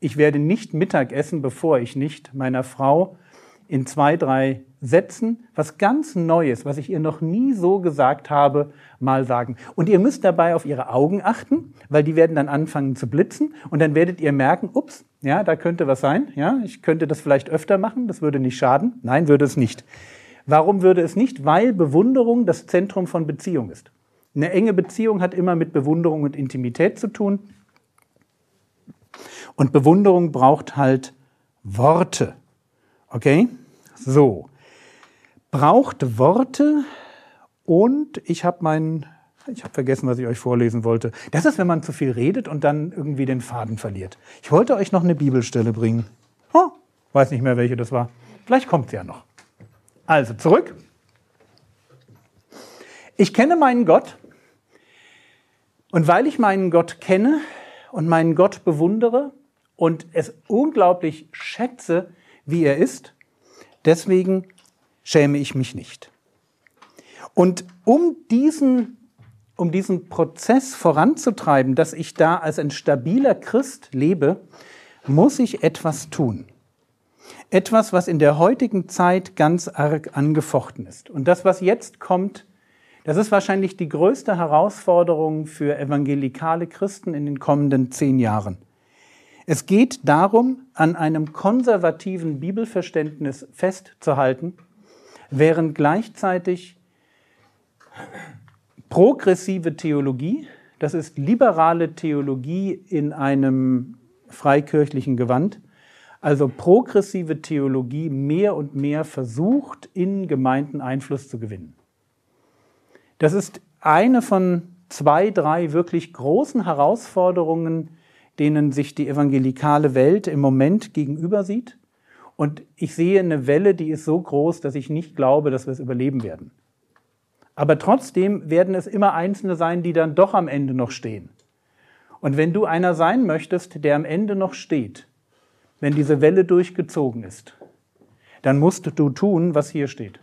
ich werde nicht Mittag essen, bevor ich nicht meiner Frau in zwei, drei Sätzen was ganz Neues, was ich ihr noch nie so gesagt habe, mal sagen. Und ihr müsst dabei auf ihre Augen achten, weil die werden dann anfangen zu blitzen und dann werdet ihr merken, ups, ja, da könnte was sein, ja, ich könnte das vielleicht öfter machen, das würde nicht schaden. Nein, würde es nicht. Warum würde es nicht? Weil Bewunderung das Zentrum von Beziehung ist. Eine enge Beziehung hat immer mit Bewunderung und Intimität zu tun. Und Bewunderung braucht halt Worte. Okay? So. Braucht Worte und ich habe meinen, ich habe vergessen, was ich euch vorlesen wollte. Das ist, wenn man zu viel redet und dann irgendwie den Faden verliert. Ich wollte euch noch eine Bibelstelle bringen. Oh, weiß nicht mehr, welche das war. Vielleicht kommt sie ja noch. Also zurück. Ich kenne meinen Gott und weil ich meinen Gott kenne und meinen Gott bewundere, und es unglaublich schätze, wie er ist. Deswegen schäme ich mich nicht. Und um diesen, um diesen Prozess voranzutreiben, dass ich da als ein stabiler Christ lebe, muss ich etwas tun. Etwas, was in der heutigen Zeit ganz arg angefochten ist. Und das, was jetzt kommt, das ist wahrscheinlich die größte Herausforderung für evangelikale Christen in den kommenden zehn Jahren. Es geht darum, an einem konservativen Bibelverständnis festzuhalten, während gleichzeitig progressive Theologie, das ist liberale Theologie in einem freikirchlichen Gewand, also progressive Theologie mehr und mehr versucht, in Gemeinden Einfluss zu gewinnen. Das ist eine von zwei, drei wirklich großen Herausforderungen, denen sich die evangelikale Welt im Moment gegenüber sieht. Und ich sehe eine Welle, die ist so groß, dass ich nicht glaube, dass wir es überleben werden. Aber trotzdem werden es immer Einzelne sein, die dann doch am Ende noch stehen. Und wenn du einer sein möchtest, der am Ende noch steht, wenn diese Welle durchgezogen ist, dann musst du tun, was hier steht.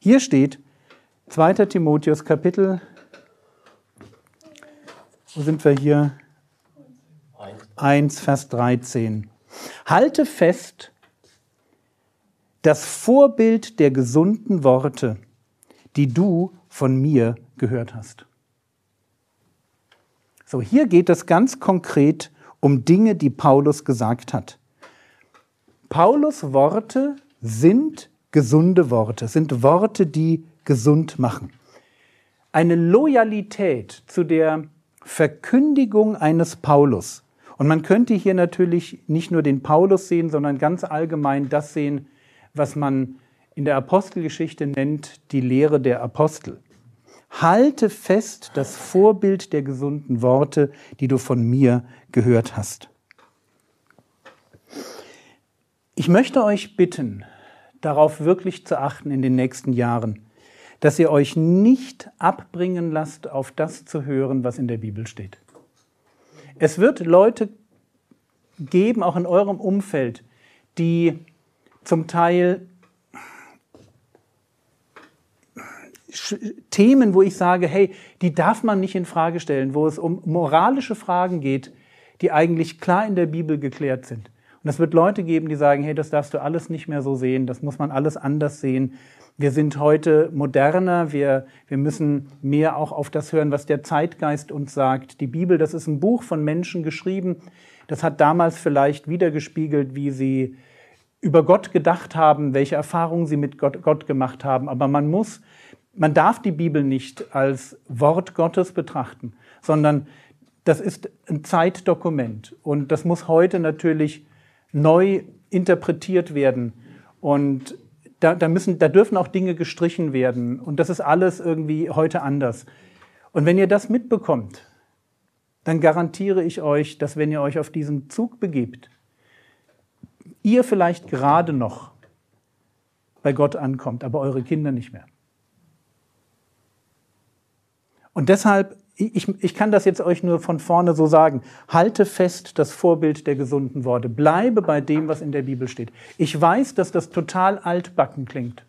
Hier steht 2. Timotheus Kapitel, wo sind wir hier? 1, Vers 13. Halte fest das Vorbild der gesunden Worte, die du von mir gehört hast. So, hier geht es ganz konkret um Dinge, die Paulus gesagt hat. Paulus Worte sind gesunde Worte, sind Worte, die gesund machen. Eine Loyalität zu der Verkündigung eines Paulus und man könnte hier natürlich nicht nur den Paulus sehen, sondern ganz allgemein das sehen, was man in der Apostelgeschichte nennt, die Lehre der Apostel. Halte fest das Vorbild der gesunden Worte, die du von mir gehört hast. Ich möchte euch bitten, darauf wirklich zu achten in den nächsten Jahren, dass ihr euch nicht abbringen lasst, auf das zu hören, was in der Bibel steht. Es wird Leute geben, auch in eurem Umfeld, die zum Teil Themen, wo ich sage, hey, die darf man nicht in Frage stellen, wo es um moralische Fragen geht, die eigentlich klar in der Bibel geklärt sind. Und es wird Leute geben, die sagen, hey, das darfst du alles nicht mehr so sehen, das muss man alles anders sehen. Wir sind heute moderner, wir, wir müssen mehr auch auf das hören, was der Zeitgeist uns sagt. Die Bibel, das ist ein Buch von Menschen geschrieben. Das hat damals vielleicht wiedergespiegelt, wie sie über Gott gedacht haben, welche Erfahrungen sie mit Gott, Gott gemacht haben. Aber man muss, man darf die Bibel nicht als Wort Gottes betrachten, sondern das ist ein Zeitdokument. Und das muss heute natürlich neu interpretiert werden. Und da, da, müssen, da dürfen auch Dinge gestrichen werden. Und das ist alles irgendwie heute anders. Und wenn ihr das mitbekommt, dann garantiere ich euch, dass wenn ihr euch auf diesen Zug begebt, ihr vielleicht gerade noch bei Gott ankommt, aber eure Kinder nicht mehr. Und deshalb, ich, ich kann das jetzt euch nur von vorne so sagen, halte fest das Vorbild der gesunden Worte. Bleibe bei dem, was in der Bibel steht. Ich weiß, dass das total altbacken klingt.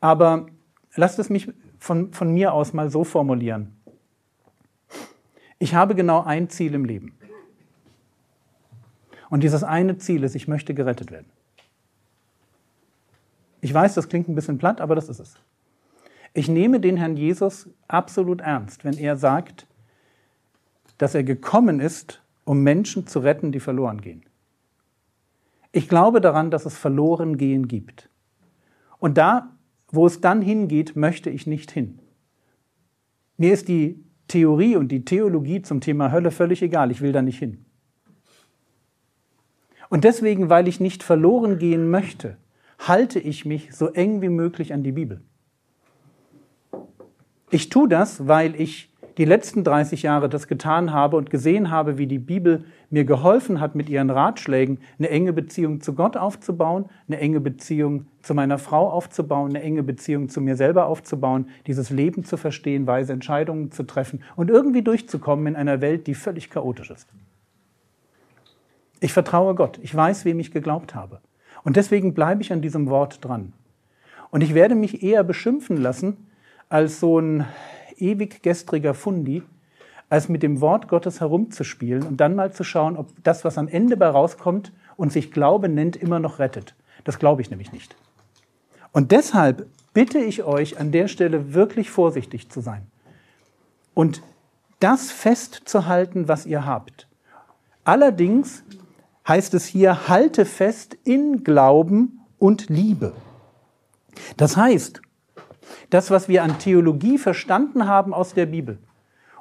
Aber lasst es mich von, von mir aus mal so formulieren. Ich habe genau ein Ziel im Leben. Und dieses eine Ziel ist, ich möchte gerettet werden. Ich weiß, das klingt ein bisschen platt, aber das ist es. Ich nehme den Herrn Jesus absolut ernst, wenn er sagt, dass er gekommen ist, um Menschen zu retten, die verloren gehen. Ich glaube daran, dass es verloren gehen gibt. Und da, wo es dann hingeht, möchte ich nicht hin. Mir ist die Theorie und die Theologie zum Thema Hölle völlig egal. Ich will da nicht hin. Und deswegen, weil ich nicht verloren gehen möchte, halte ich mich so eng wie möglich an die Bibel. Ich tue das, weil ich die letzten 30 Jahre das getan habe und gesehen habe, wie die Bibel mir geholfen hat, mit ihren Ratschlägen eine enge Beziehung zu Gott aufzubauen, eine enge Beziehung zu meiner Frau aufzubauen, eine enge Beziehung zu mir selber aufzubauen, dieses Leben zu verstehen, weise Entscheidungen zu treffen und irgendwie durchzukommen in einer Welt, die völlig chaotisch ist. Ich vertraue Gott. Ich weiß, wem ich geglaubt habe. Und deswegen bleibe ich an diesem Wort dran. Und ich werde mich eher beschimpfen lassen als so ein ewig gestriger Fundi, als mit dem Wort Gottes herumzuspielen und dann mal zu schauen, ob das, was am Ende bei rauskommt und sich Glaube nennt, immer noch rettet. Das glaube ich nämlich nicht. Und deshalb bitte ich euch an der Stelle wirklich vorsichtig zu sein und das festzuhalten, was ihr habt. Allerdings heißt es hier, halte fest in Glauben und Liebe. Das heißt, das, was wir an Theologie verstanden haben aus der Bibel,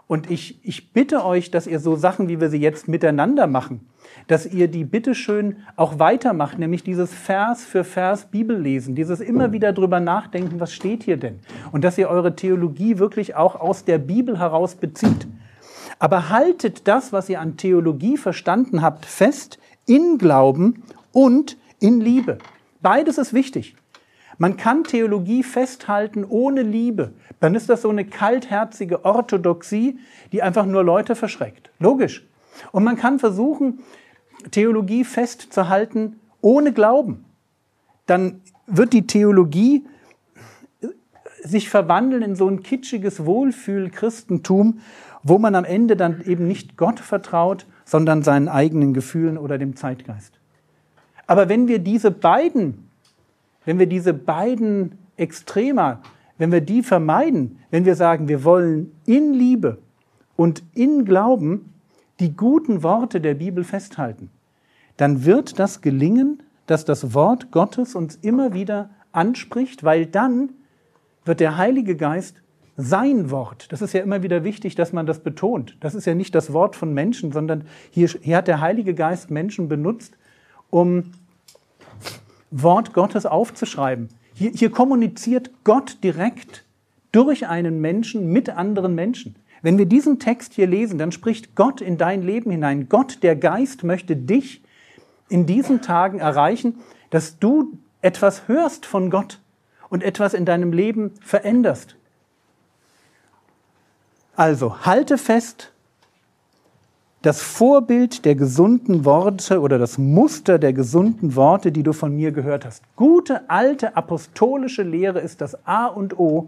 und ich, ich bitte euch, dass ihr so Sachen, wie wir sie jetzt miteinander machen, dass ihr die bitteschön auch weitermacht, nämlich dieses Vers für Vers Bibel lesen, dieses immer wieder drüber nachdenken, was steht hier denn? Und dass ihr eure Theologie wirklich auch aus der Bibel heraus bezieht. Aber haltet das, was ihr an Theologie verstanden habt, fest in Glauben und in Liebe. Beides ist wichtig. Man kann Theologie festhalten ohne Liebe. Dann ist das so eine kaltherzige Orthodoxie, die einfach nur Leute verschreckt. Logisch. Und man kann versuchen, Theologie festzuhalten ohne Glauben. Dann wird die Theologie sich verwandeln in so ein kitschiges Wohlfühl-Christentum, wo man am Ende dann eben nicht Gott vertraut, sondern seinen eigenen Gefühlen oder dem Zeitgeist. Aber wenn wir diese beiden, wenn wir diese beiden Extrema, wenn wir die vermeiden, wenn wir sagen, wir wollen in Liebe und in Glauben die guten Worte der Bibel festhalten, dann wird das gelingen, dass das Wort Gottes uns immer wieder anspricht, weil dann wird der Heilige Geist sein Wort. Das ist ja immer wieder wichtig, dass man das betont. Das ist ja nicht das Wort von Menschen, sondern hier, hier hat der Heilige Geist Menschen benutzt, um Wort Gottes aufzuschreiben. Hier, hier kommuniziert Gott direkt durch einen Menschen mit anderen Menschen. Wenn wir diesen Text hier lesen, dann spricht Gott in dein Leben hinein. Gott, der Geist, möchte dich in diesen Tagen erreichen, dass du etwas hörst von Gott und etwas in deinem Leben veränderst. Also halte fest, das Vorbild der gesunden Worte oder das Muster der gesunden Worte, die du von mir gehört hast. Gute alte apostolische Lehre ist das A und O.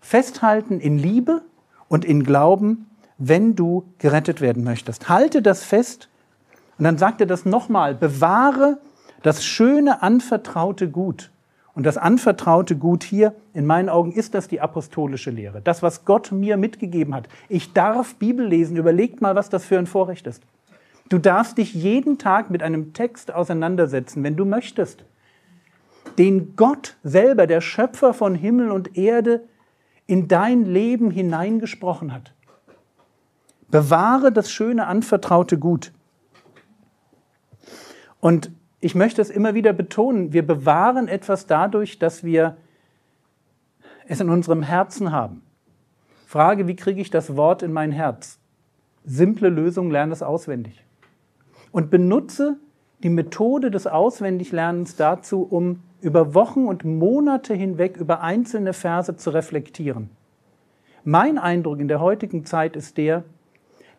Festhalten in Liebe und in Glauben, wenn du gerettet werden möchtest. Halte das fest und dann sagt er das nochmal. Bewahre das schöne anvertraute Gut. Und das anvertraute Gut hier, in meinen Augen, ist das die apostolische Lehre. Das, was Gott mir mitgegeben hat. Ich darf Bibel lesen. Überlegt mal, was das für ein Vorrecht ist. Du darfst dich jeden Tag mit einem Text auseinandersetzen, wenn du möchtest. Den Gott selber, der Schöpfer von Himmel und Erde, in dein Leben hineingesprochen hat. Bewahre das schöne anvertraute Gut. Und ich möchte es immer wieder betonen, wir bewahren etwas dadurch, dass wir es in unserem Herzen haben. Frage, wie kriege ich das Wort in mein Herz? Simple Lösung, lerne es auswendig. Und benutze die Methode des Auswendiglernens dazu, um über Wochen und Monate hinweg über einzelne Verse zu reflektieren. Mein Eindruck in der heutigen Zeit ist der,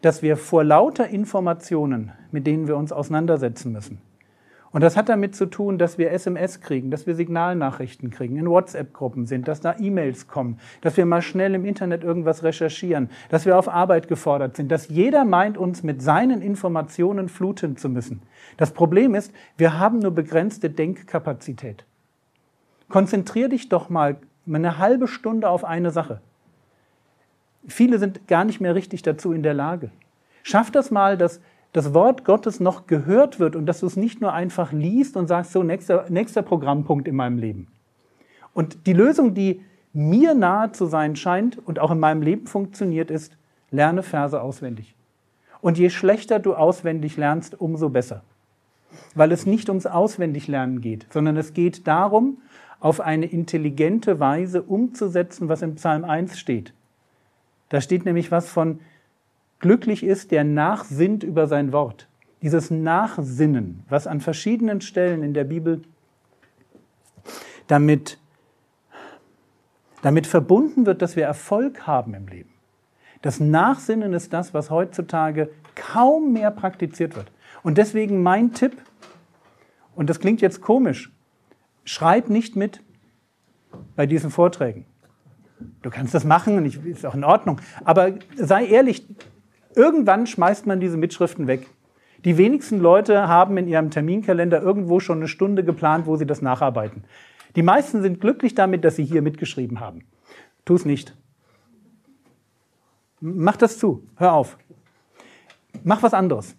dass wir vor lauter Informationen, mit denen wir uns auseinandersetzen müssen, und das hat damit zu tun, dass wir SMS kriegen, dass wir Signalnachrichten kriegen, in WhatsApp-Gruppen sind, dass da E-Mails kommen, dass wir mal schnell im Internet irgendwas recherchieren, dass wir auf Arbeit gefordert sind, dass jeder meint, uns mit seinen Informationen fluten zu müssen. Das Problem ist, wir haben nur begrenzte Denkkapazität. Konzentrier dich doch mal eine halbe Stunde auf eine Sache. Viele sind gar nicht mehr richtig dazu in der Lage. Schaff das mal, dass das Wort Gottes noch gehört wird und dass du es nicht nur einfach liest und sagst, so, nächster, nächster Programmpunkt in meinem Leben. Und die Lösung, die mir nahe zu sein scheint und auch in meinem Leben funktioniert, ist, lerne Verse auswendig. Und je schlechter du auswendig lernst, umso besser. Weil es nicht ums Auswendiglernen geht, sondern es geht darum, auf eine intelligente Weise umzusetzen, was im Psalm 1 steht. Da steht nämlich was von, Glücklich ist, der nachsinnt über sein Wort. Dieses Nachsinnen, was an verschiedenen Stellen in der Bibel damit, damit verbunden wird, dass wir Erfolg haben im Leben. Das Nachsinnen ist das, was heutzutage kaum mehr praktiziert wird. Und deswegen mein Tipp, und das klingt jetzt komisch, schreib nicht mit bei diesen Vorträgen. Du kannst das machen und ich, ist auch in Ordnung. Aber sei ehrlich, Irgendwann schmeißt man diese Mitschriften weg. Die wenigsten Leute haben in ihrem Terminkalender irgendwo schon eine Stunde geplant, wo sie das nacharbeiten. Die meisten sind glücklich damit, dass sie hier mitgeschrieben haben. Tu es nicht. Mach das zu. Hör auf. Mach was anderes.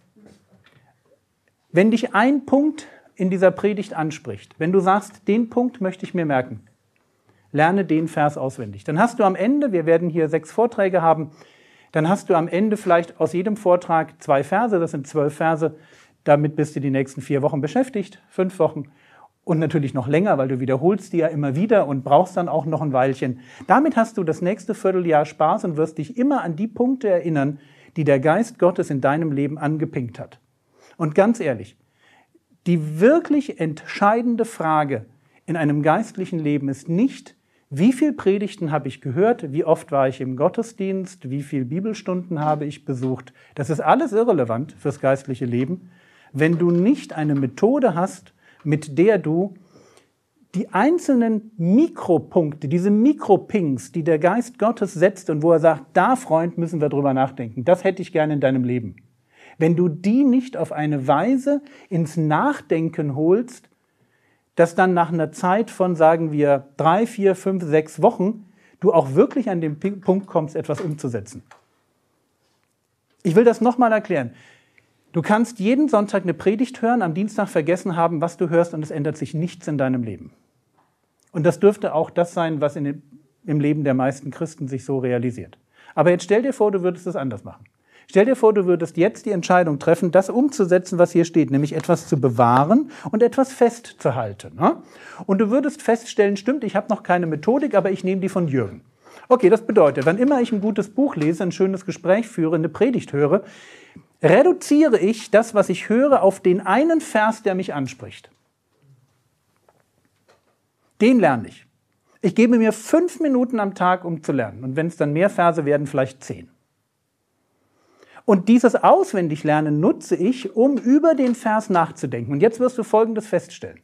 Wenn dich ein Punkt in dieser Predigt anspricht, wenn du sagst, den Punkt möchte ich mir merken, lerne den Vers auswendig. Dann hast du am Ende, wir werden hier sechs Vorträge haben, dann hast du am Ende vielleicht aus jedem Vortrag zwei Verse, das sind zwölf Verse, damit bist du die nächsten vier Wochen beschäftigt, fünf Wochen und natürlich noch länger, weil du wiederholst die ja immer wieder und brauchst dann auch noch ein Weilchen. Damit hast du das nächste Vierteljahr Spaß und wirst dich immer an die Punkte erinnern, die der Geist Gottes in deinem Leben angepinkt hat. Und ganz ehrlich, die wirklich entscheidende Frage in einem geistlichen Leben ist nicht, wie viele Predigten habe ich gehört? Wie oft war ich im Gottesdienst? Wie viele Bibelstunden habe ich besucht? Das ist alles irrelevant fürs geistliche Leben, wenn du nicht eine Methode hast, mit der du die einzelnen Mikropunkte, diese Mikropings, die der Geist Gottes setzt und wo er sagt, da Freund, müssen wir drüber nachdenken. Das hätte ich gerne in deinem Leben. Wenn du die nicht auf eine Weise ins Nachdenken holst, dass dann nach einer Zeit von, sagen wir, drei, vier, fünf, sechs Wochen du auch wirklich an den Punkt kommst, etwas umzusetzen. Ich will das nochmal erklären. Du kannst jeden Sonntag eine Predigt hören, am Dienstag vergessen haben, was du hörst und es ändert sich nichts in deinem Leben. Und das dürfte auch das sein, was dem, im Leben der meisten Christen sich so realisiert. Aber jetzt stell dir vor, du würdest es anders machen. Stell dir vor, du würdest jetzt die Entscheidung treffen, das umzusetzen, was hier steht, nämlich etwas zu bewahren und etwas festzuhalten. Ne? Und du würdest feststellen, stimmt, ich habe noch keine Methodik, aber ich nehme die von Jürgen. Okay, das bedeutet, wann immer ich ein gutes Buch lese, ein schönes Gespräch führe, eine Predigt höre, reduziere ich das, was ich höre, auf den einen Vers, der mich anspricht. Den lerne ich. Ich gebe mir fünf Minuten am Tag, um zu lernen. Und wenn es dann mehr Verse werden, vielleicht zehn. Und dieses Auswendiglernen nutze ich, um über den Vers nachzudenken. Und jetzt wirst du Folgendes feststellen.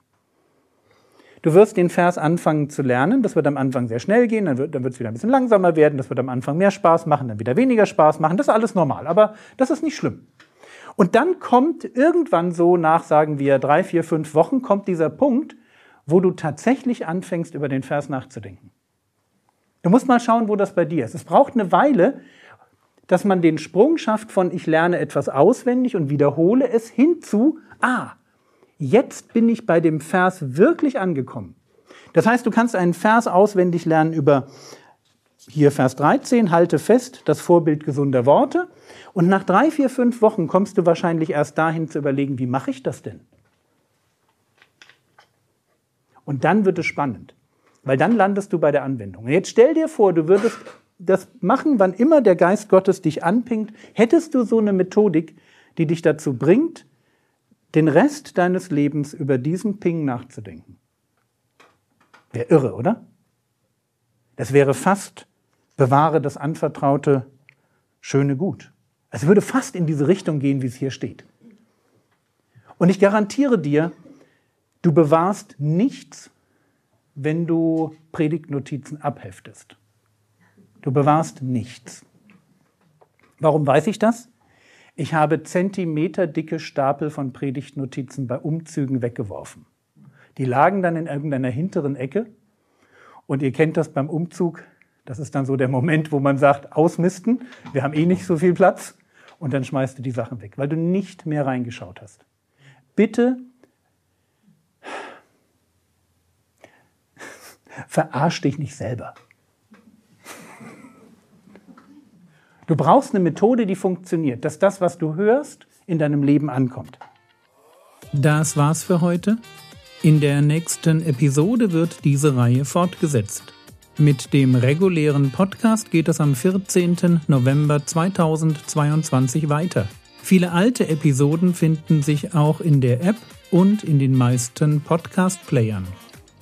Du wirst den Vers anfangen zu lernen. Das wird am Anfang sehr schnell gehen, dann wird, dann wird es wieder ein bisschen langsamer werden. Das wird am Anfang mehr Spaß machen, dann wieder weniger Spaß machen. Das ist alles normal, aber das ist nicht schlimm. Und dann kommt irgendwann so nach, sagen wir, drei, vier, fünf Wochen, kommt dieser Punkt, wo du tatsächlich anfängst, über den Vers nachzudenken. Du musst mal schauen, wo das bei dir ist. Es braucht eine Weile, dass man den Sprung schafft von ich lerne etwas auswendig und wiederhole es hinzu, ah, jetzt bin ich bei dem Vers wirklich angekommen. Das heißt, du kannst einen Vers auswendig lernen über hier Vers 13, halte fest, das Vorbild gesunder Worte. Und nach drei, vier, fünf Wochen kommst du wahrscheinlich erst dahin zu überlegen, wie mache ich das denn? Und dann wird es spannend, weil dann landest du bei der Anwendung. Und jetzt stell dir vor, du würdest das machen, wann immer der Geist Gottes dich anpingt. Hättest du so eine Methodik, die dich dazu bringt, den Rest deines Lebens über diesen Ping nachzudenken? Wäre irre, oder? Das wäre fast, bewahre das anvertraute schöne Gut. Es würde fast in diese Richtung gehen, wie es hier steht. Und ich garantiere dir, du bewahrst nichts, wenn du Predigtnotizen abheftest. Du bewahrst nichts. Warum weiß ich das? Ich habe zentimeterdicke Stapel von Predigtnotizen bei Umzügen weggeworfen. Die lagen dann in irgendeiner hinteren Ecke. Und ihr kennt das beim Umzug. Das ist dann so der Moment, wo man sagt, ausmisten. Wir haben eh nicht so viel Platz. Und dann schmeißt du die Sachen weg, weil du nicht mehr reingeschaut hast. Bitte verarsch dich nicht selber. Du brauchst eine Methode, die funktioniert, dass das, was du hörst, in deinem Leben ankommt. Das war's für heute. In der nächsten Episode wird diese Reihe fortgesetzt. Mit dem regulären Podcast geht es am 14. November 2022 weiter. Viele alte Episoden finden sich auch in der App und in den meisten Podcast-Playern.